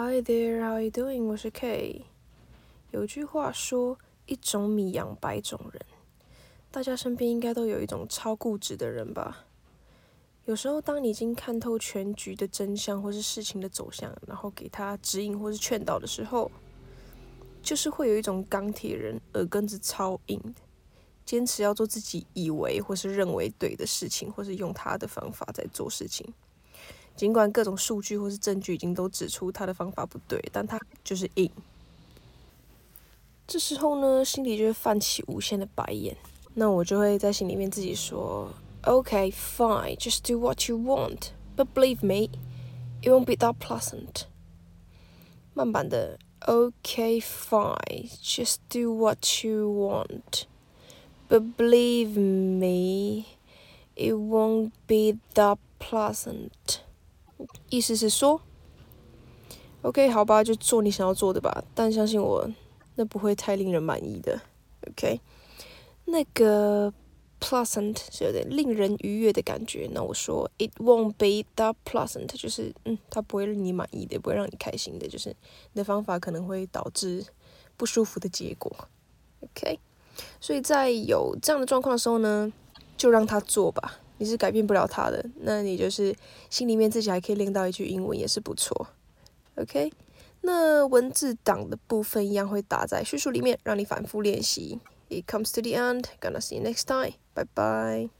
Hi there, how are you doing? 我是 K。有句话说，一种米养百种人。大家身边应该都有一种超固执的人吧？有时候，当你已经看透全局的真相，或是事情的走向，然后给他指引或是劝导的时候，就是会有一种钢铁人，耳根子超硬，坚持要做自己以为或是认为对的事情，或是用他的方法在做事情。尽管各种数据或是证据已经都指出他的方法不对，但他就是硬。这时候呢，心里就会泛起无限的白眼。那我就会在心里面自己说：“Okay, fine, just do what you want, but believe me, it won't be that pleasant。”慢版的 “Okay, fine, just do what you want, but believe me, it won't be that pleasant。”意思是说，OK，好吧，就做你想要做的吧。但相信我，那不会太令人满意的。OK，那个 pleasant 是有点令人愉悦的感觉。那我说，It won't be that pleasant，就是嗯，它不会令你满意的，不会让你开心的，就是你的方法可能会导致不舒服的结果。OK，所以在有这样的状况的时候呢，就让他做吧。你是改变不了他的，那你就是心里面自己还可以练到一句英文，也是不错。OK，那文字档的部分一样会打在叙述里面，让你反复练习。It comes to the end, gonna see you next time. Bye bye.